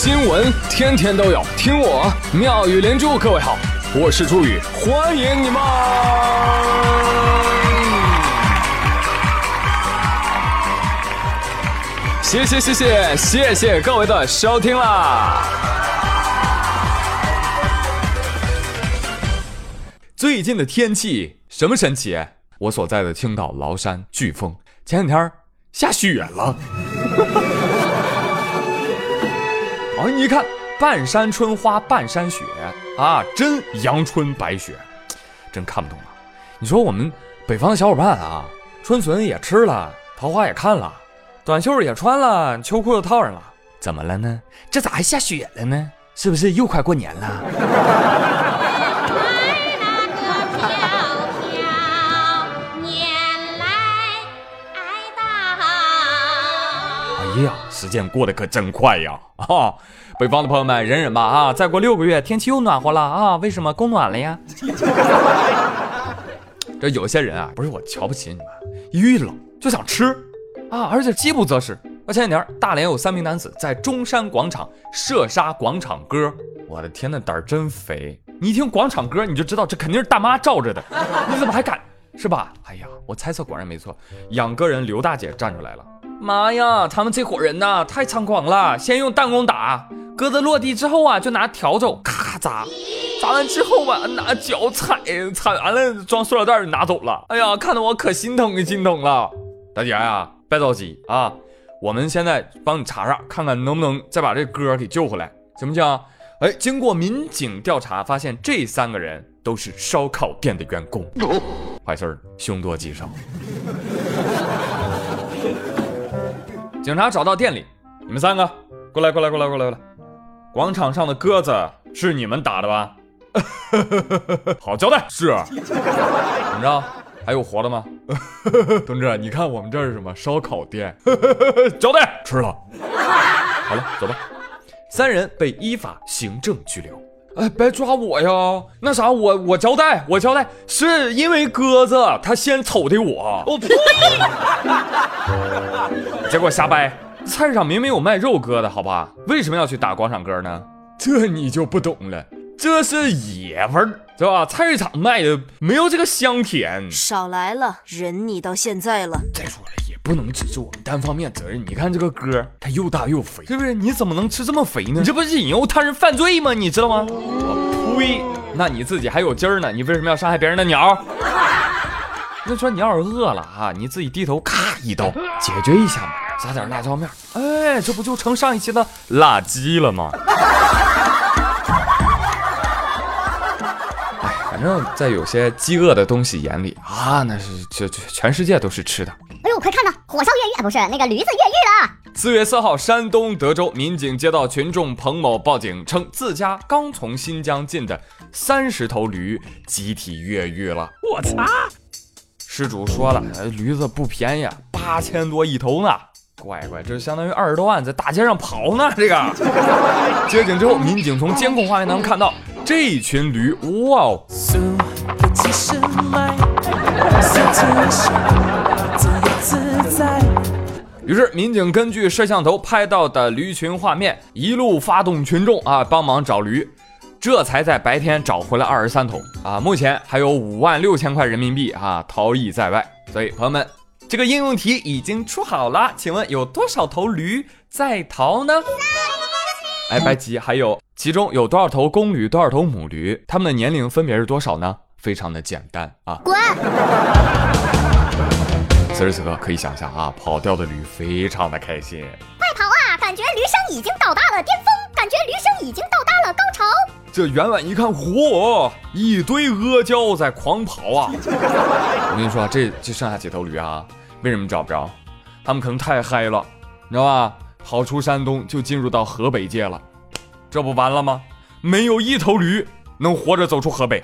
新闻天天都有，听我妙语连珠。各位好，我是朱宇，欢迎你们！谢谢谢谢谢谢各位的收听啦！最近的天气什么神奇？我所在的青岛崂山飓风，前两天下雪了。哎，你看，半山春花半山雪啊，真阳春白雪，真看不懂啊！你说我们北方的小伙伴啊，春笋也吃了，桃花也看了，短袖也穿了，秋裤又套上了，怎么了呢？这咋还下雪了呢？是不是又快过年了？哎呀，时间过得可真快呀！啊，北方的朋友们忍忍吧啊，再过六个月天气又暖和了啊！为什么供暖了呀？这有些人啊，不是我瞧不起你们，一冷就想吃啊，而且饥不择食。那前几天大连有三名男子在中山广场射杀广场歌，我的天，呐胆儿真肥！你一听广场歌，你就知道这肯定是大妈罩着的，你怎么还敢是吧？哎呀，我猜测果然没错，养歌人刘大姐站出来了。妈呀，他们这伙人呐，太猖狂了！先用弹弓打鸽子，落地之后啊，就拿笤帚咔咔砸，砸完之后吧，拿脚踩，踩完了装塑料袋就拿走了。哎呀，看得我可心疼心疼了。大姐呀，别着急啊，我们现在帮你查查，看看能不能再把这哥给救回来，行不行？哎，经过民警调查，发现这三个人都是烧烤店的员工。坏事儿，凶多吉少。警察找到店里，你们三个过来，过来，过来，过来，过来！广场上的鸽子是你们打的吧？好交代，是。怎么着？还有活的吗？同志，你看我们这是什么烧烤店？交代，吃了。好了，走吧。三人被依法行政拘留。哎，别抓我呀！那啥，我我交代，我交代，是因为鸽子他先瞅的我。我呸！结果瞎掰，菜市场明明有卖肉鸽的，好吧？为什么要去打广场鸽呢？这你就不懂了，这是野味儿，是吧？菜市场卖的没有这个香甜。少来了，忍你到现在了。再说了，也不能只是我们单方面责任。你看这个哥，他又大又肥，是不是？你怎么能吃这么肥呢？你这不是引诱他人犯罪吗？你知道吗？我呸！那你自己还有劲儿呢，你为什么要伤害别人的鸟？那说你要是饿了啊，你自己低头咔一刀解决一下嘛，撒点辣椒面，哎，这不就成上一期的辣鸡了吗？哎，反正在有些饥饿的东西眼里啊，那是这这全世界都是吃的。快看呐，火烧越狱，啊不是那个驴子越狱了。四月四号，山东德州民警接到群众彭某报警，称自家刚从新疆进的三十头驴集体越狱了。我擦！失主说了，驴子不便宜，八千多一头呢。乖乖，这相当于二十多万在大街上跑呢。这个 接警之后，民警从监控画面当中看到这群驴，哇哦！于是民警根据摄像头拍到的驴群画面，一路发动群众啊，帮忙找驴。这才在白天找回了二十三头啊！目前还有五万六千块人民币啊逃逸在外。所以朋友们，这个应用题已经出好了，请问有多少头驴在逃呢？哎，白吉，还有其中有多少头公驴，多少头母驴？它们的年龄分别是多少呢？非常的简单啊！滚！此时此刻可以想象啊，跑掉的驴非常的开心，快跑啊！感觉驴声已经到达了巅峰，感觉驴声已经到达了高潮。这远远一看，嚯，一堆阿胶在狂跑啊！我跟你说，这这剩下几头驴啊？为什么找不着？他们可能太嗨了，你知道吧？跑出山东就进入到河北界了，这不完了吗？没有一头驴能活着走出河北。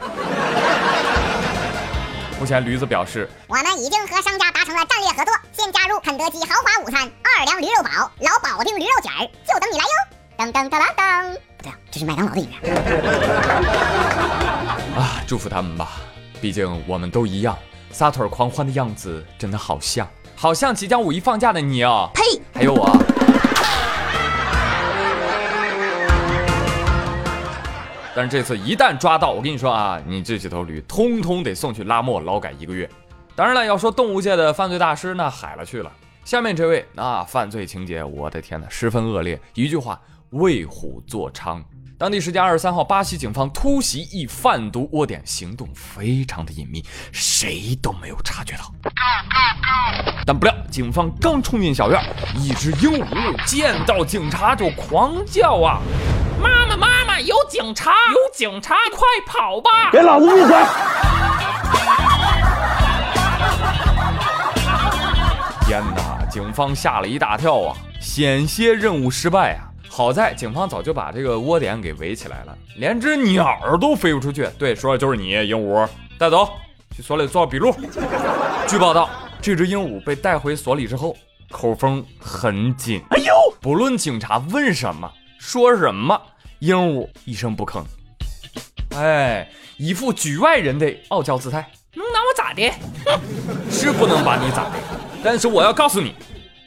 目前驴子表示，我们已经和商家达成了战略合作，先加入肯德基豪华午餐，二两驴肉堡，老保定驴肉卷儿，就等你来哟！噔噔噔噔噔，不对啊，这是麦当劳的音乐。啊，祝福他们吧，毕竟我们都一样，撒腿狂欢的样子真的好像，好像即将五一放假的你哦。呸！还有我。但是这次一旦抓到，我跟你说啊，你这几头驴通通得送去拉磨劳改一个月。当然了，要说动物界的犯罪大师，那海了去了。下面这位，那犯罪情节，我的天哪，十分恶劣。一句话，为虎作伥。当地时间二十三号，巴西警方突袭一贩毒窝点，行动非常的隐秘，谁都没有察觉到。但不料，警方刚冲进小院，一只鹦鹉见到警察就狂叫啊！妈妈，妈妈，有警察，有警察，快跑吧！给老子闭嘴！天哪！警方吓了一大跳啊，险些任务失败啊！好在警方早就把这个窝点给围起来了，连只鸟儿都飞不出去。对，说的就是你，鹦鹉，带走，去所里做笔录。据报道，这只鹦鹉被带回所里之后，口风很紧。哎呦，不论警察问什么，说什么，鹦鹉一声不吭。哎，一副局外人的傲娇姿态。能拿我咋的？哼，是不能把你咋的。但是我要告诉你，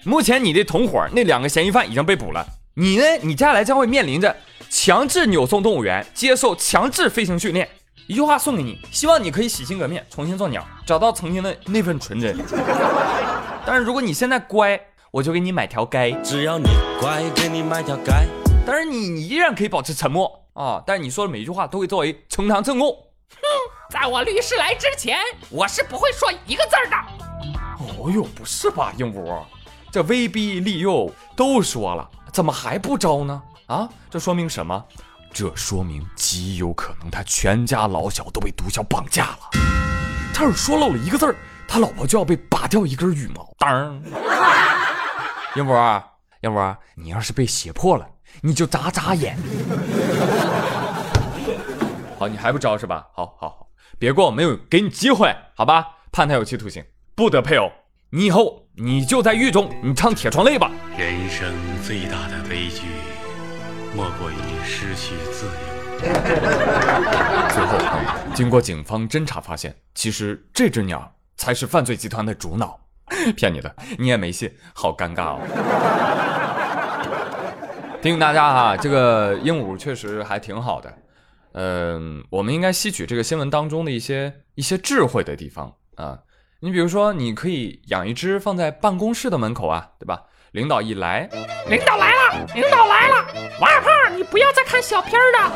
目前你的同伙那两个嫌疑犯已经被捕了。你呢？你接下来将会面临着强制扭送动物园，接受强制飞行训练。一句话送给你，希望你可以洗心革面，重新做鸟，找到曾经的那份纯真。但是如果你现在乖，我就给你买条街。只要你乖，给你买条街。但是你你依然可以保持沉默啊，但是你说的每一句话都会作为呈堂证供。哼，在我律师来之前，我是不会说一个字的。哦呦，不是吧，鹦鹉，这威逼利诱都说了，怎么还不招呢？啊，这说明什么？这说明极有可能他全家老小都被毒枭绑架了。他要是说漏了一个字儿，他老婆就要被拔掉一根羽毛。当，鹦鹉，鹦鹉，你要是被胁迫了，你就眨眨眼。好，你还不招是吧？好，好，好，别过，没有给你机会，好吧？判他有期徒刑。不得配偶，你以后你就在狱中，你唱《铁窗泪》吧。人生最大的悲剧，莫过于失去自由。最后，经过警方侦查发现，其实这只鸟才是犯罪集团的主脑。骗你的，你也没信，好尴尬哦。提醒大家哈，这个鹦鹉确实还挺好的。嗯，我们应该吸取这个新闻当中的一些一些智慧的地方啊。你比如说，你可以养一只放在办公室的门口啊，对吧？领导一来，领导来了，领导来了，王二胖，你不要再看小片儿了。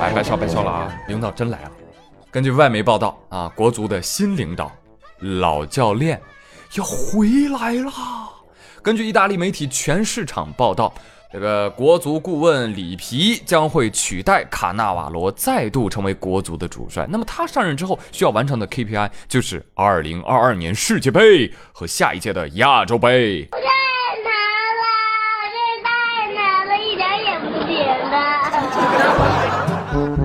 哎，别笑别笑了啊，领导真来了。根据外媒报道啊，国足的新领导老教练要回来了。根据意大利媒体全市场报道。这个国足顾问里皮将会取代卡纳瓦罗，再度成为国足的主帅。那么他上任之后需要完成的 KPI 就是2022年世界杯和下一届的亚洲杯。太难了，这太难了，一点也不简单。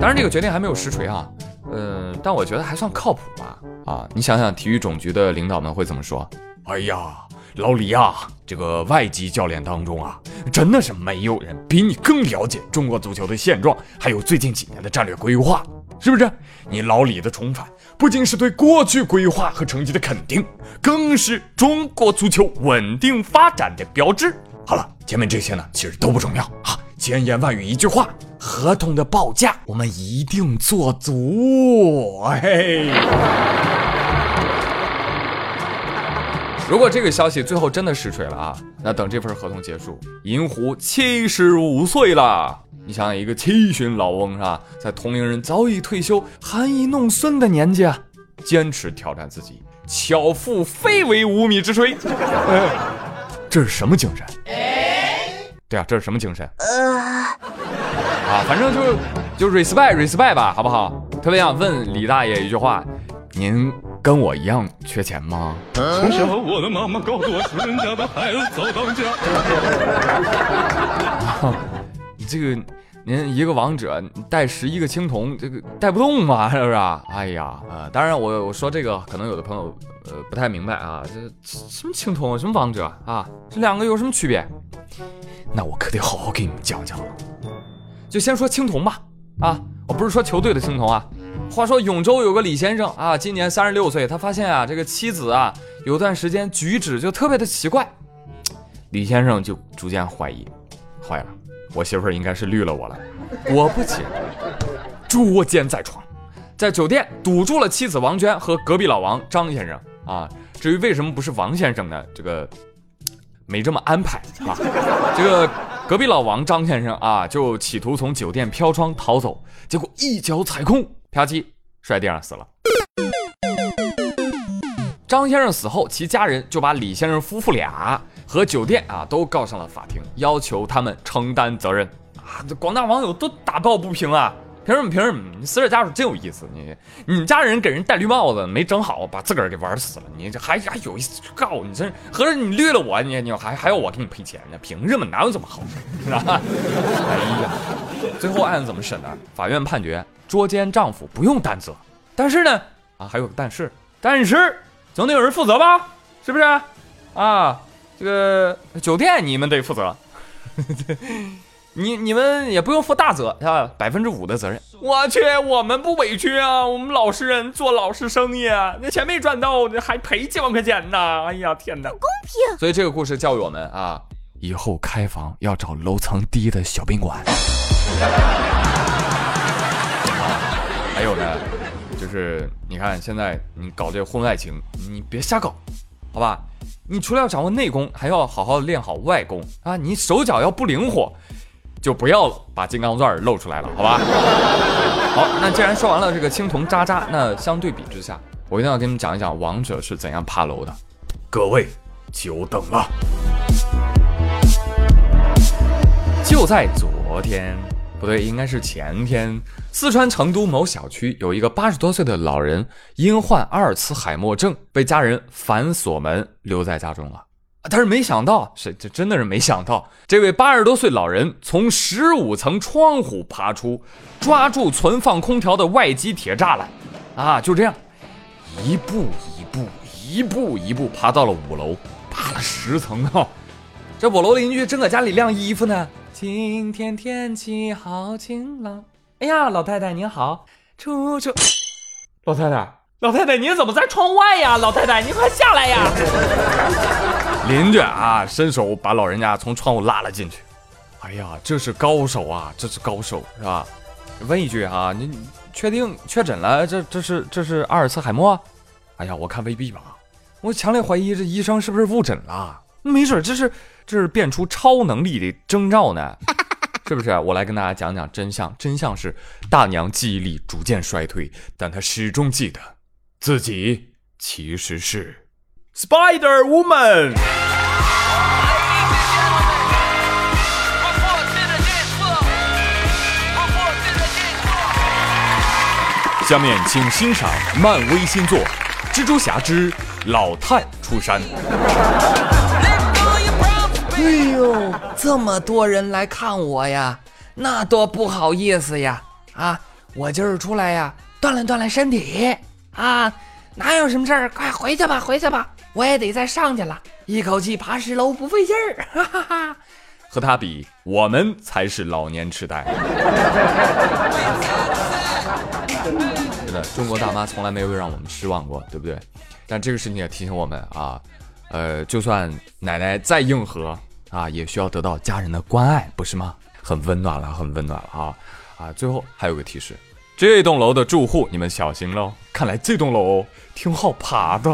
当然，这个决定还没有实锤啊，嗯，但我觉得还算靠谱吧。啊，你想想，体育总局的领导们会怎么说？哎呀。老李呀，这个外籍教练当中啊，真的是没有人比你更了解中国足球的现状，还有最近几年的战略规划，是不是？你老李的重返，不仅是对过去规划和成绩的肯定，更是中国足球稳定发展的标志。好了，前面这些呢，其实都不重要啊，千言万语一句话，合同的报价我们一定做足。嘿。如果这个消息最后真的实锤了啊，那等这份合同结束，银狐七十五岁了。你想想，一个七旬老翁是吧，在同龄人早已退休、含饴弄孙的年纪，啊，坚持挑战自己，巧妇非为无米之炊。哎 这是什么精神？对啊，这是什么精神？啊，反正就就 respect respect 吧，好不好？特别想问李大爷一句话，您。跟我一样缺钱吗？从小我的妈妈告诉我，穷人家的孩子早当家。你 这个，您一个王者带十一个青铜，这个带不动嘛，是不是？哎呀，呃，当然我我说这个，可能有的朋友呃不太明白啊，这什么青铜，什么王者啊，这两个有什么区别？那我可得好好给你们讲讲了。就先说青铜吧，啊，我不是说球队的青铜啊。话说永州有个李先生啊，今年三十六岁，他发现啊，这个妻子啊，有段时间举止就特别的奇怪，李先生就逐渐怀疑。坏了，我媳妇儿应该是绿了我了。果不其然，捉奸在床，在酒店堵住了妻子王娟和隔壁老王张先生啊。至于为什么不是王先生呢？这个没这么安排啊。这个隔壁老王张先生啊，就企图从酒店飘窗逃走，结果一脚踩空，啪叽摔地上死了。张先生死后，其家人就把李先生夫妇俩和酒店啊都告上了法庭，要求他们承担责任啊！这广大网友都打抱不平啊！凭什么？凭什么？死者家属真有意思！你你家人给人戴绿帽子没整好，把自个儿给玩死了，你这还还有意思去告你？这合着你绿了我，你你还还要我给你赔钱呢？凭什么？哪有这么好？是吧？哎呀，最后案子怎么审的？法院判决捉奸丈夫不用担责，但是呢，啊还有个但是，但是总得有人负责吧？是不是？啊，这个酒店你们得负责。你你们也不用负大责，是吧？百分之五的责任。我去，我们不委屈啊！我们老实人做老实生意，啊，那钱没赚到，还赔几万块钱呢！哎呀，天哪，公平！所以这个故事教育我们啊，以后开房要找楼层低的小宾馆。还有呢，就是你看现在你搞这个婚外情，你别瞎搞，好吧？你除了要掌握内功，还要好好练好外功啊！你手脚要不灵活。就不要把金刚钻露出来了，好吧？好，那既然说完了这个青铜渣渣，那相对比之下，我一定要给你们讲一讲王者是怎样爬楼的。各位，久等了。就在昨天，不对，应该是前天，四川成都某小区有一个八十多岁的老人，因患阿尔茨海默症，被家人反锁门留在家中了。但是没想到，是这真的是没想到，这位八十多岁老人从十五层窗户爬出，抓住存放空调的外机铁栅栏，啊，就这样，一步一步，一步一步爬到了五楼，爬了十层啊！这五楼邻居正搁家里晾衣服呢。今天天气好晴朗。哎呀，老太太您好，出出，老太太，老太太您怎么在窗外呀？老太太您快下来呀！邻居啊，伸手把老人家从窗户拉了进去。哎呀，这是高手啊，这是高手，是吧？问一句啊，你确定确诊了？这这是这是阿尔茨海默？哎呀，我看未必吧，我强烈怀疑这医生是不是误诊了？没准这是这是变出超能力的征兆呢，是不是？我来跟大家讲讲真相，真相是大娘记忆力逐渐衰退，但她始终记得自己其实是。Spider Woman。下面请欣赏漫威新作《蜘蛛侠之老探出山》。哎呦，这么多人来看我呀，那多不好意思呀！啊，我今儿出来呀，锻炼锻炼身体啊，哪有什么事儿？快回去吧，回去吧。我也得再上去了，一口气爬十楼不费劲儿，哈哈哈。和他比，我们才是老年痴呆。真的，中国大妈从来没有让我们失望过，对不对？但这个事情也提醒我们啊，呃，就算奶奶再硬核啊，也需要得到家人的关爱，不是吗？很温暖了，很温暖了啊啊！最后还有个提示。这栋楼的住户，你们小心喽！看来这栋楼挺好爬的。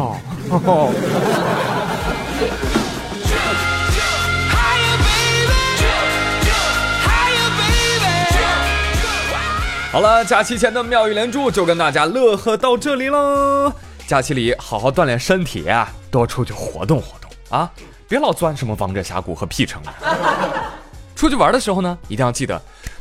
好了，假期前的妙语连珠就跟大家乐呵到这里喽。假期里好好锻炼身体，多出去活动活动啊，别老钻什么王者峡谷和 P 城。出去玩的时候呢，一定要记得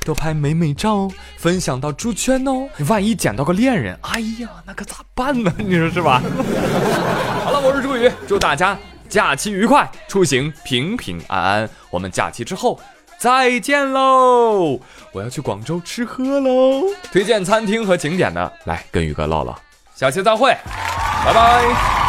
多拍美美照，分享到猪圈哦。万一捡到个恋人，哎呀，那可咋办呢？你说是吧？好了，我是朱宇，祝大家假期愉快，出行平平安安。我们假期之后再见喽！我要去广州吃喝喽，推荐餐厅和景点呢，来跟宇哥唠唠。下期再会，拜拜。